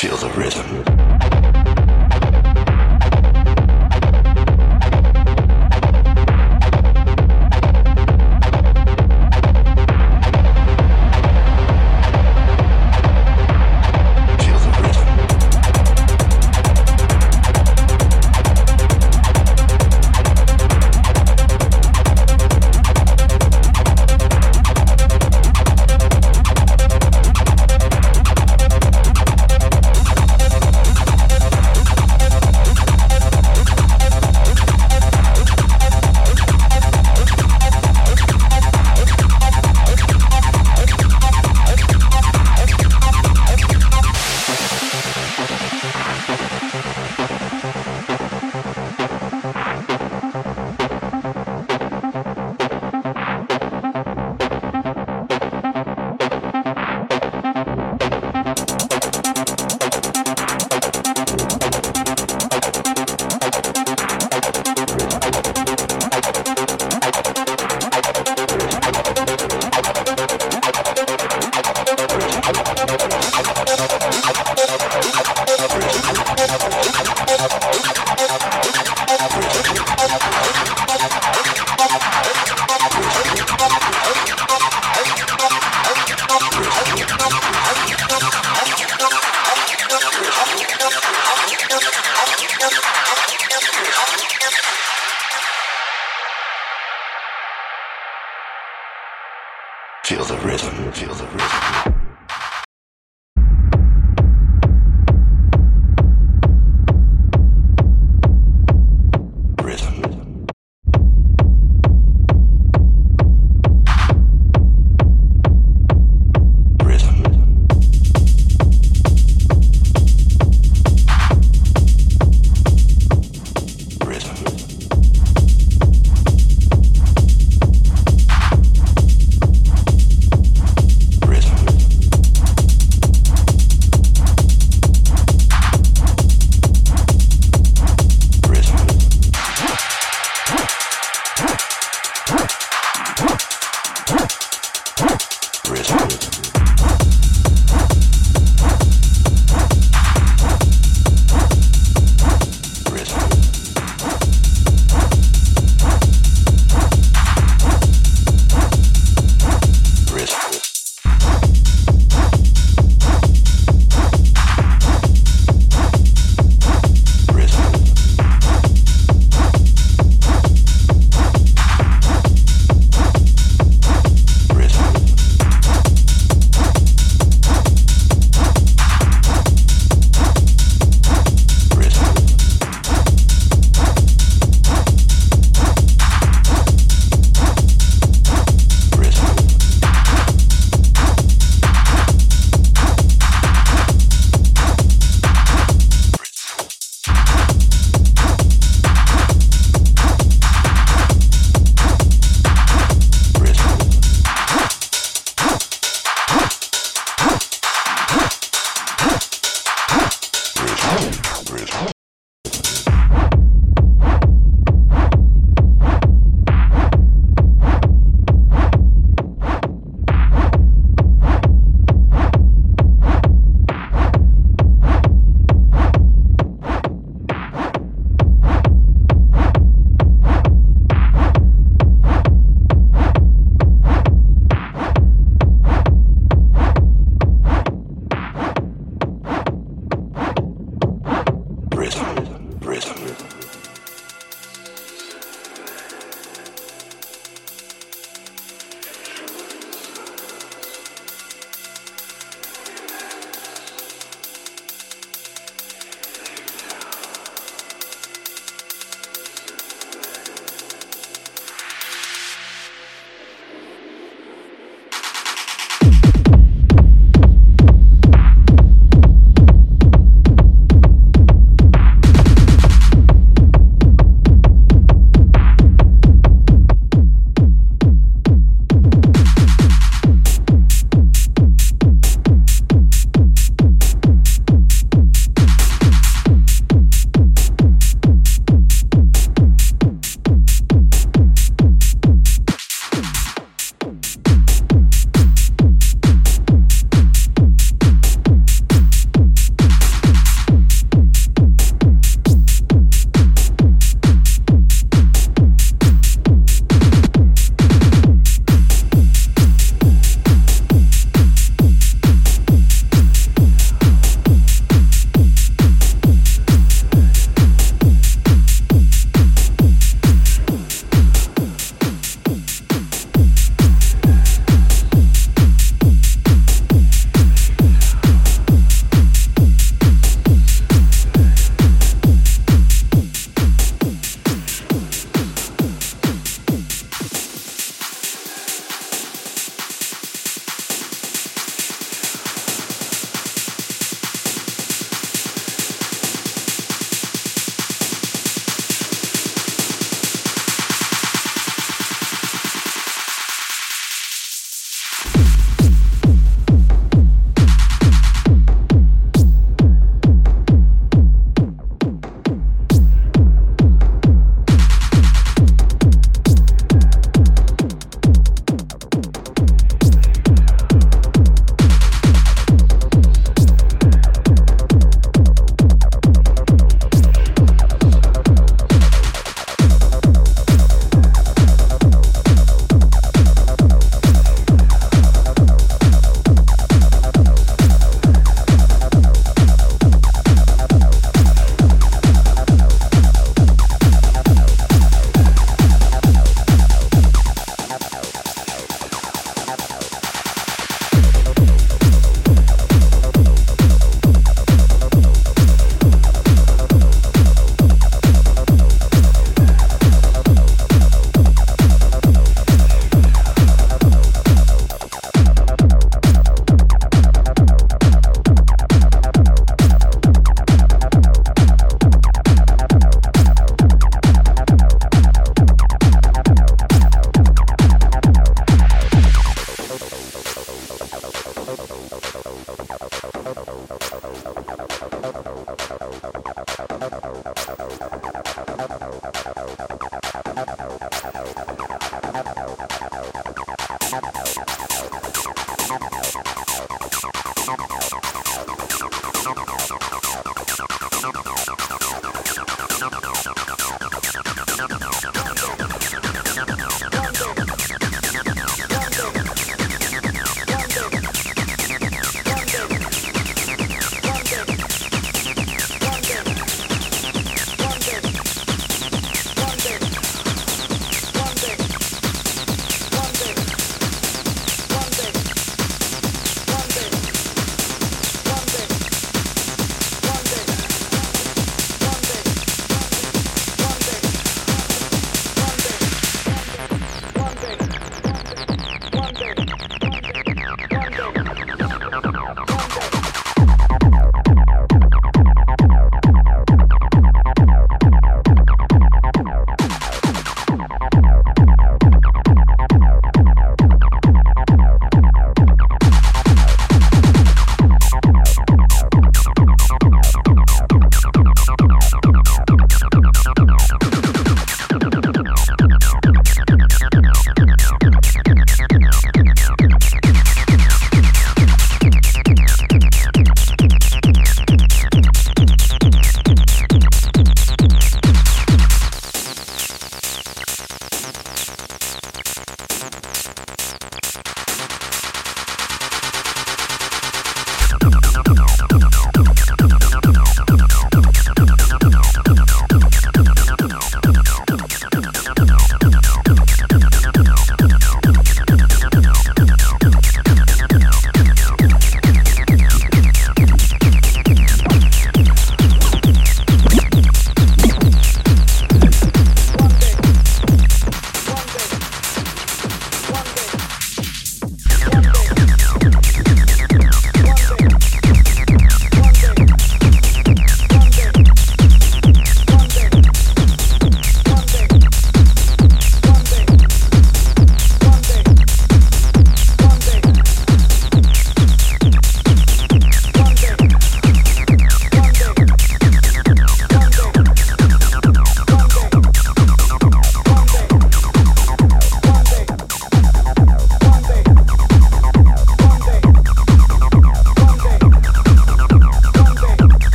Feel the rhythm.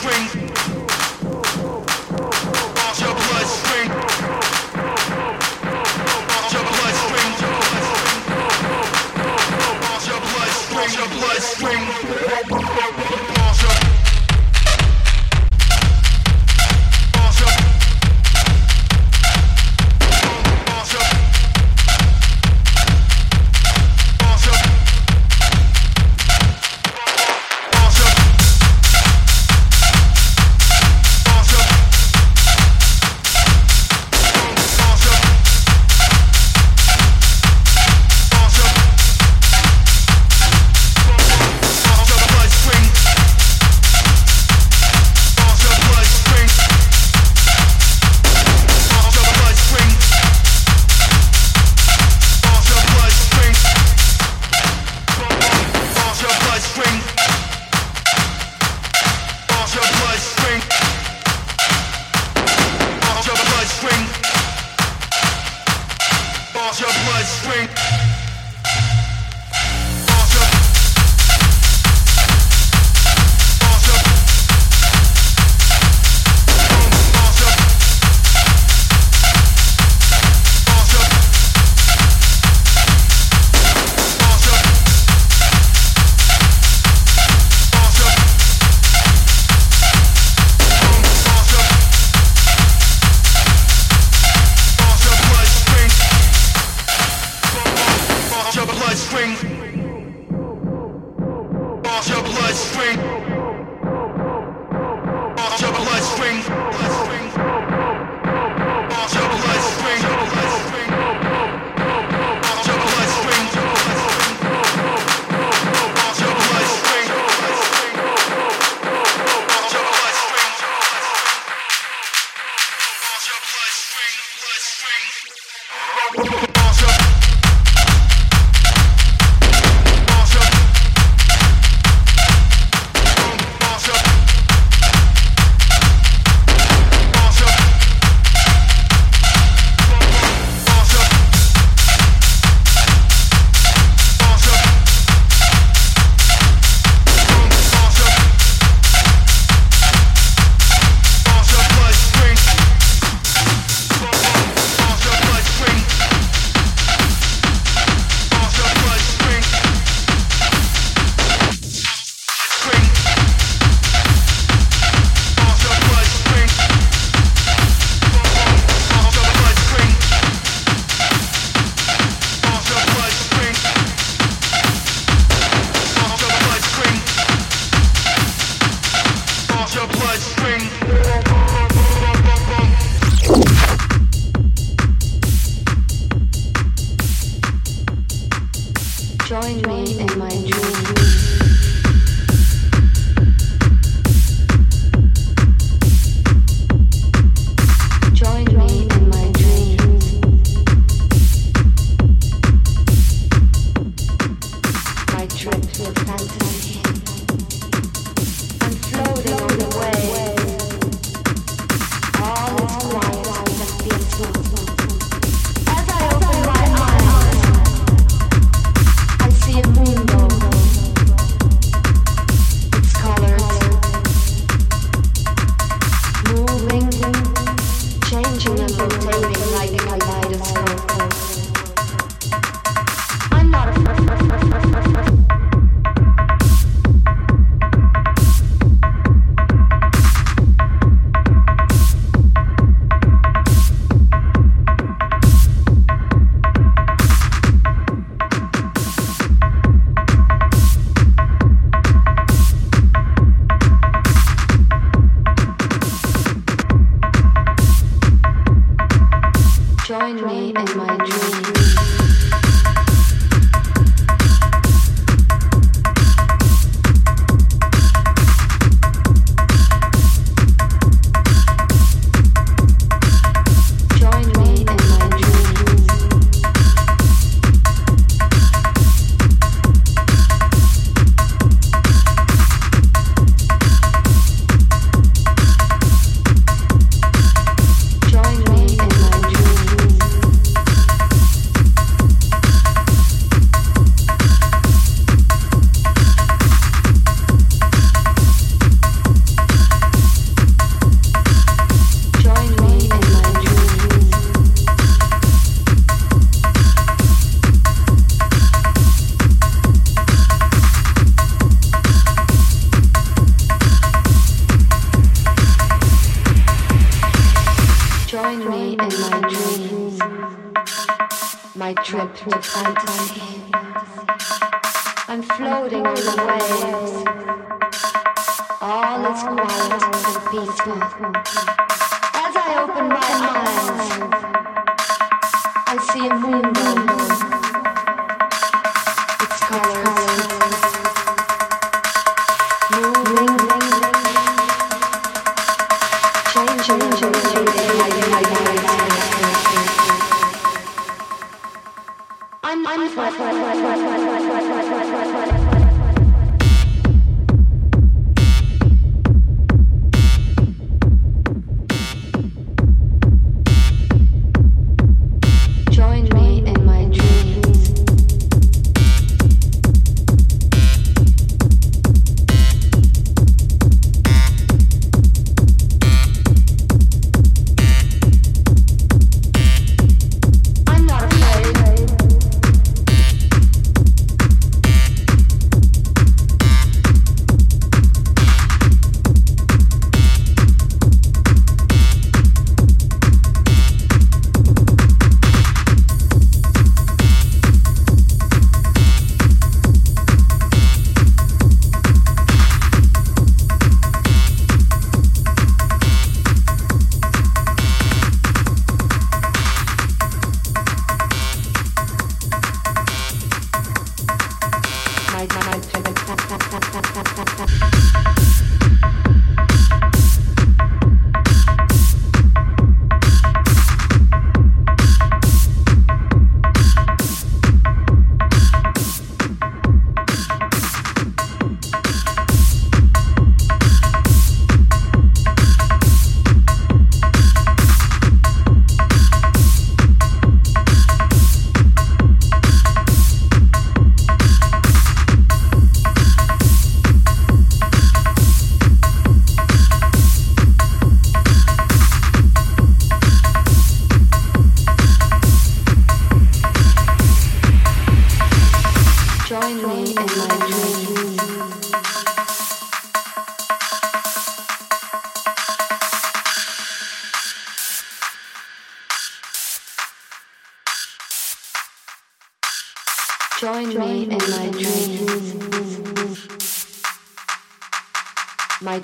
strings.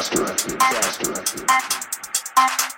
faster, faster. faster.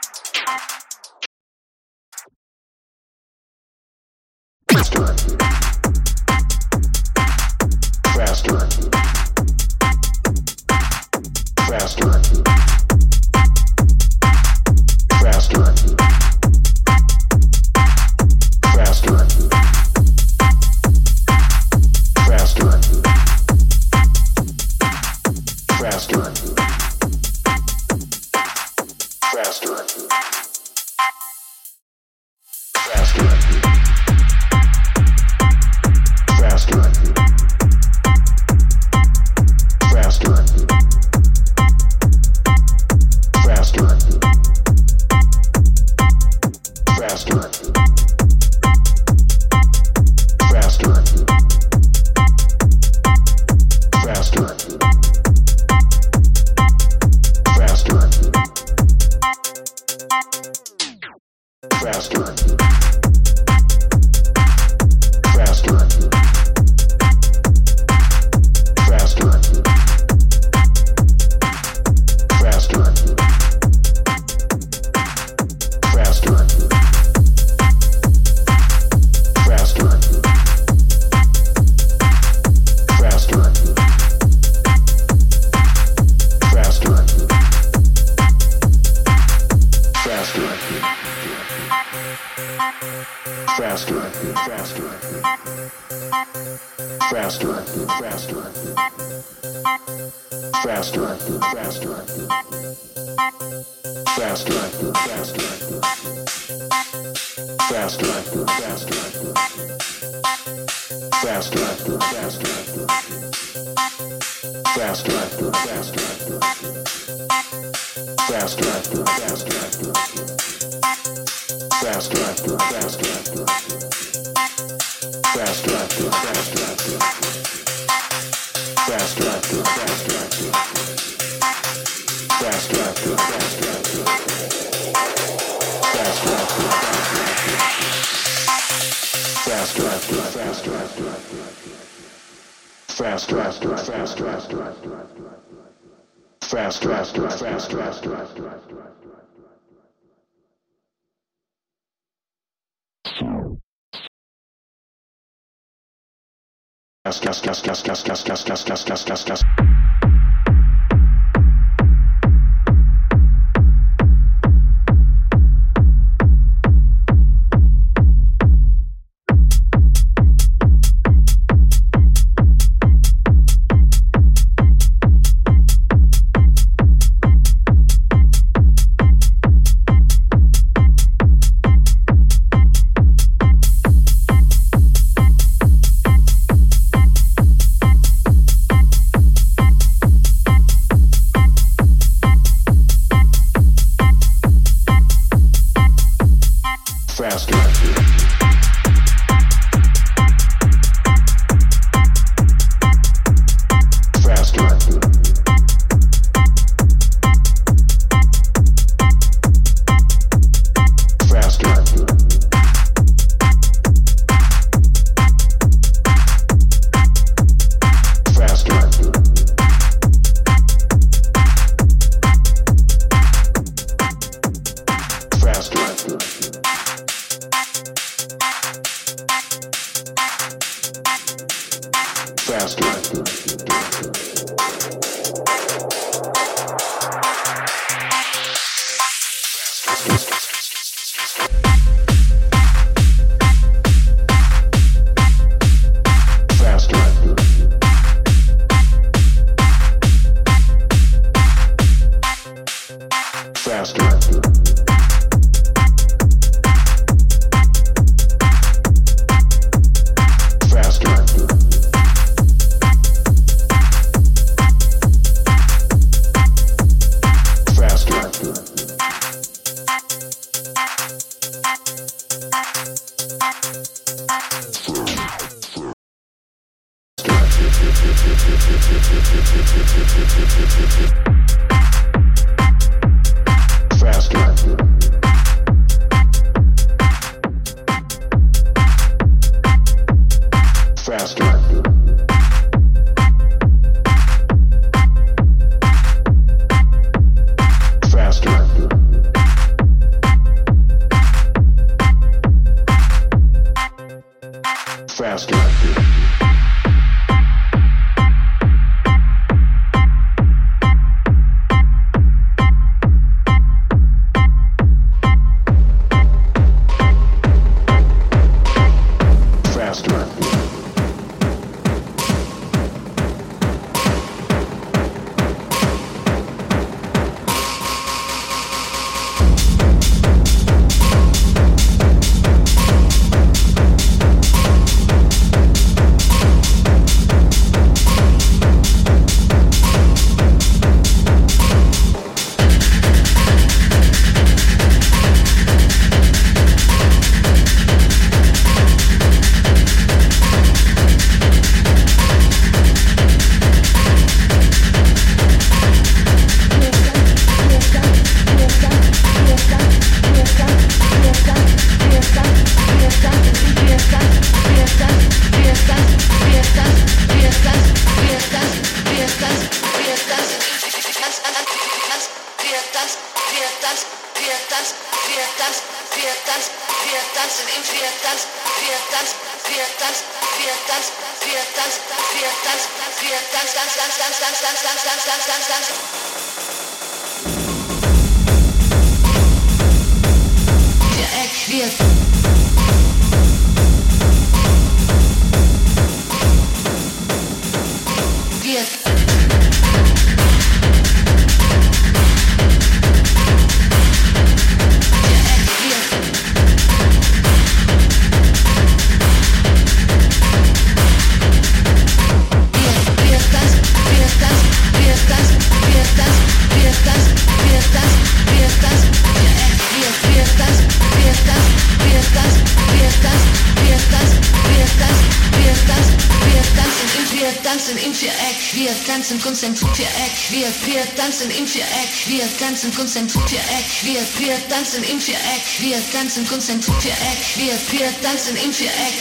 konzentriert Viereck, wir, wir tanzen im Viereck, wir tanzen konzentriert Viereck, wir, wir tanzen im Viereck, wir tanzen konzentriert Viereck, wir, wir tanzen im Viereck,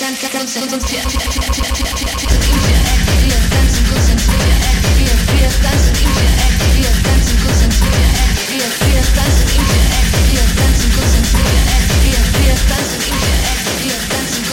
tanzen konzentriert Viereck, wir tanzen konzentriert Viereck, wir, wir tanzen im Viereck, wir tanzen konzentriert Viereck, wir, wir tanzen im Viereck, wir tanzen konzentriert Viereck, wir, wir tanzen im Viereck, wir tanzen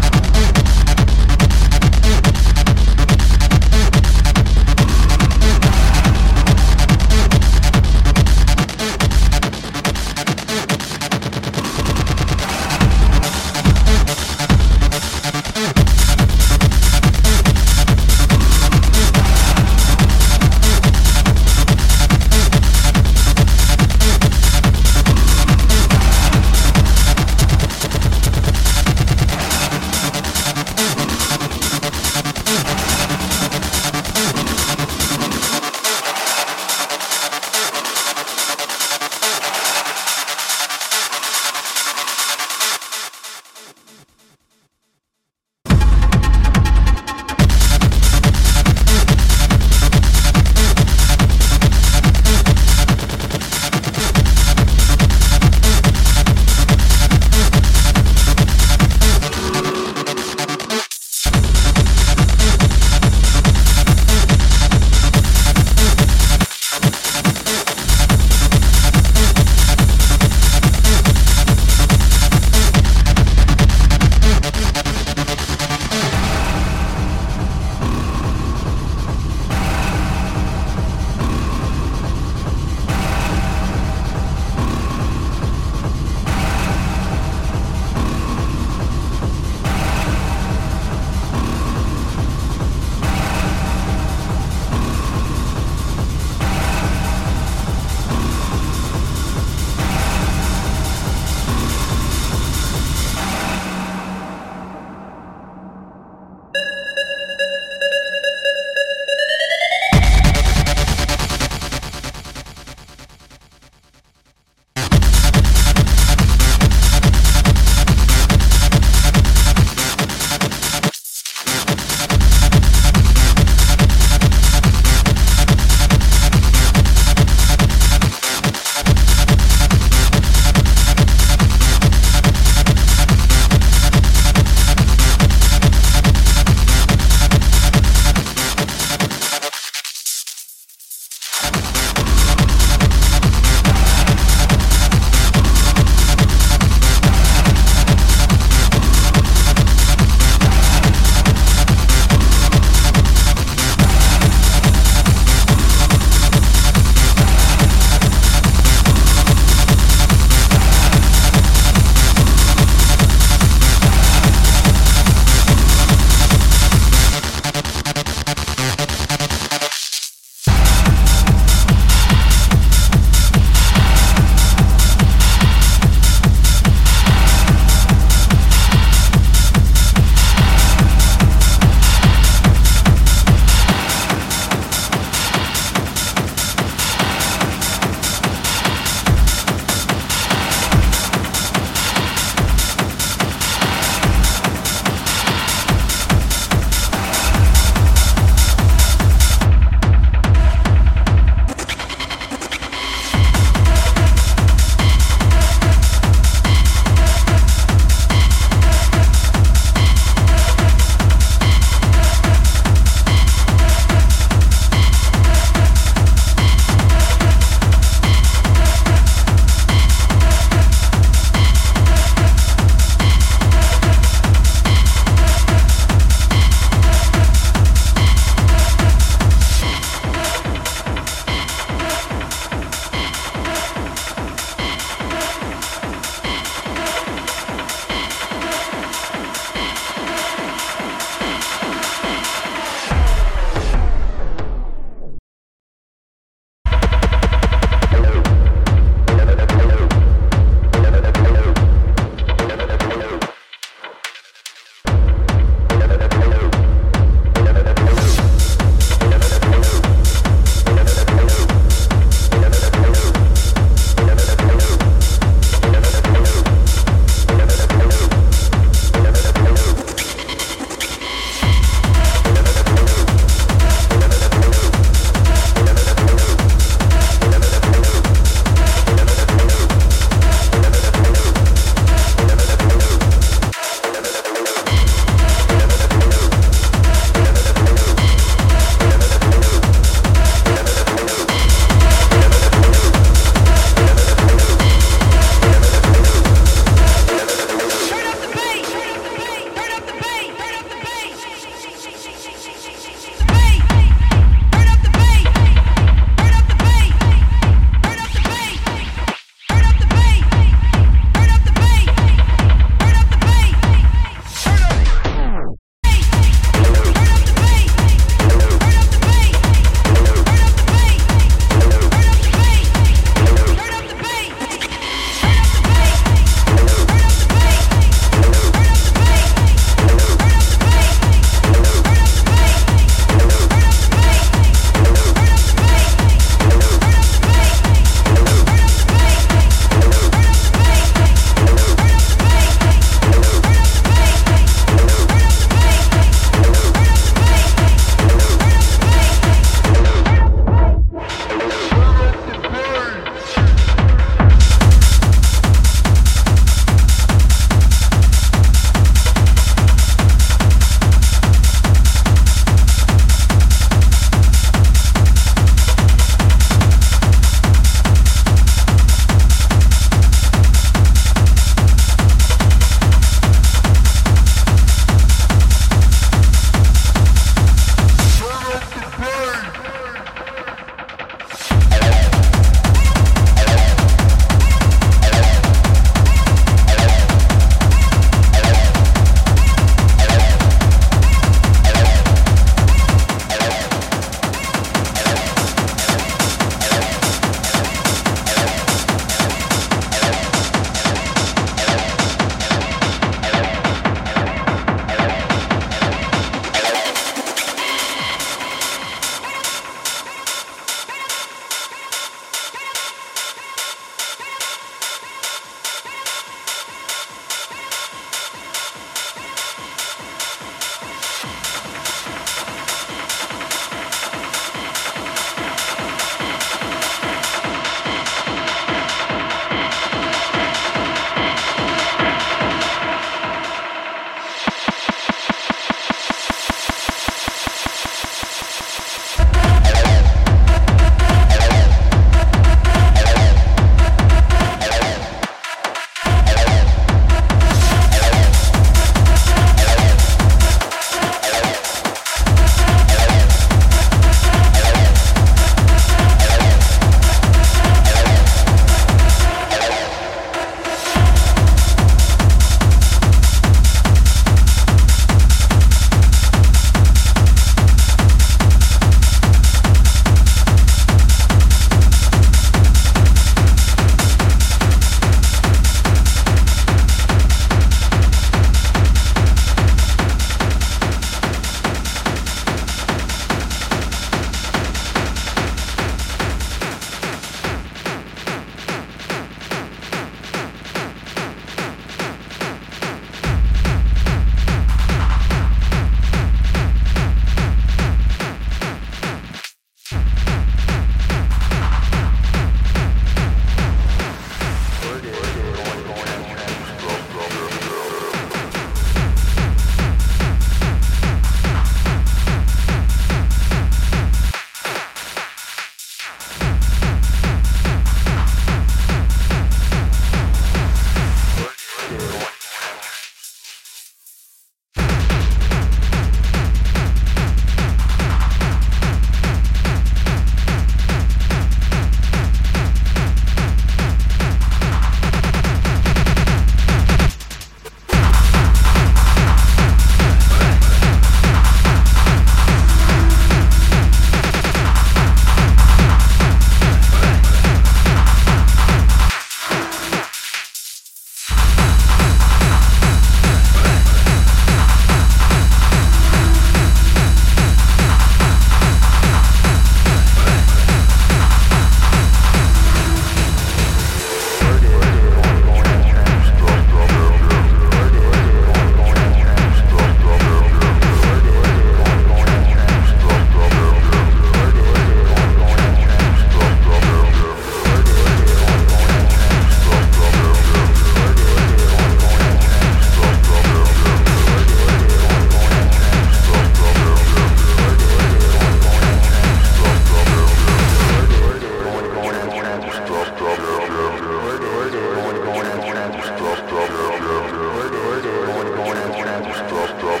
Drop.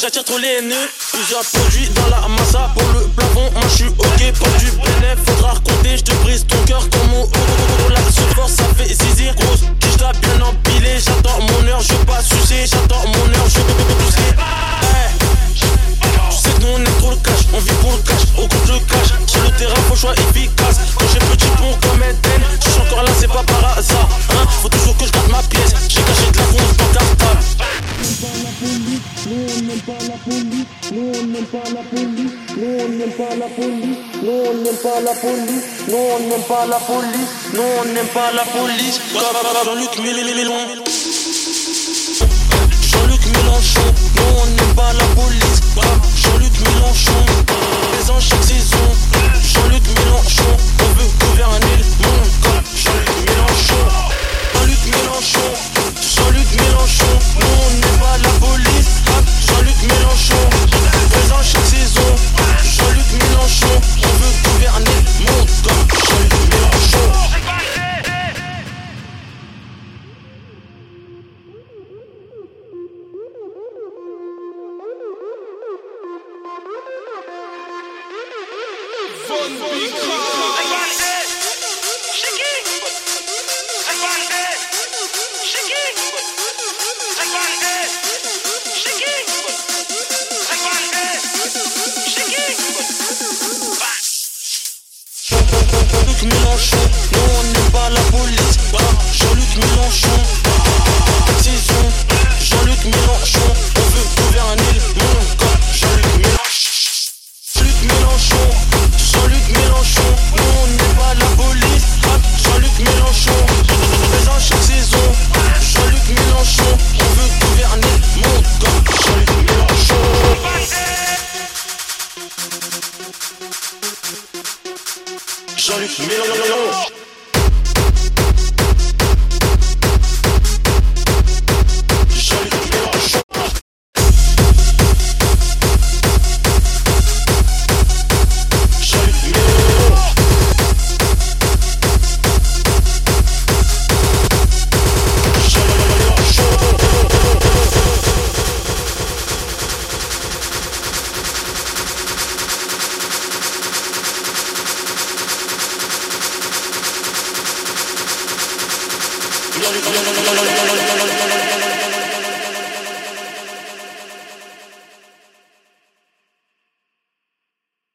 J'attire trop les haineux. Plusieurs produits dans la massa pour le plafond. Moi je suis ok pour du bénéf. Faudra raconter, je te brise ton cœur comme mon La force ça fait zizir. Grosse quiche là bien empilé. J'attends mon heure, je veux pas sucer. J'attends mon heure, je veux pousser. Tu sais que nous on est trop le cash, on vit pour le cash, au compte le cash. Sur le terrain, faut choix efficace. Nous on n'aime pas la police, nous on n'aime pas la police, nous on n'aime pas la police. Jean-Luc Mélenchon, Jean-Luc Mélenchon, nous on n'aime pas la police. Jean-Luc Mélenchon, présent chaque saison.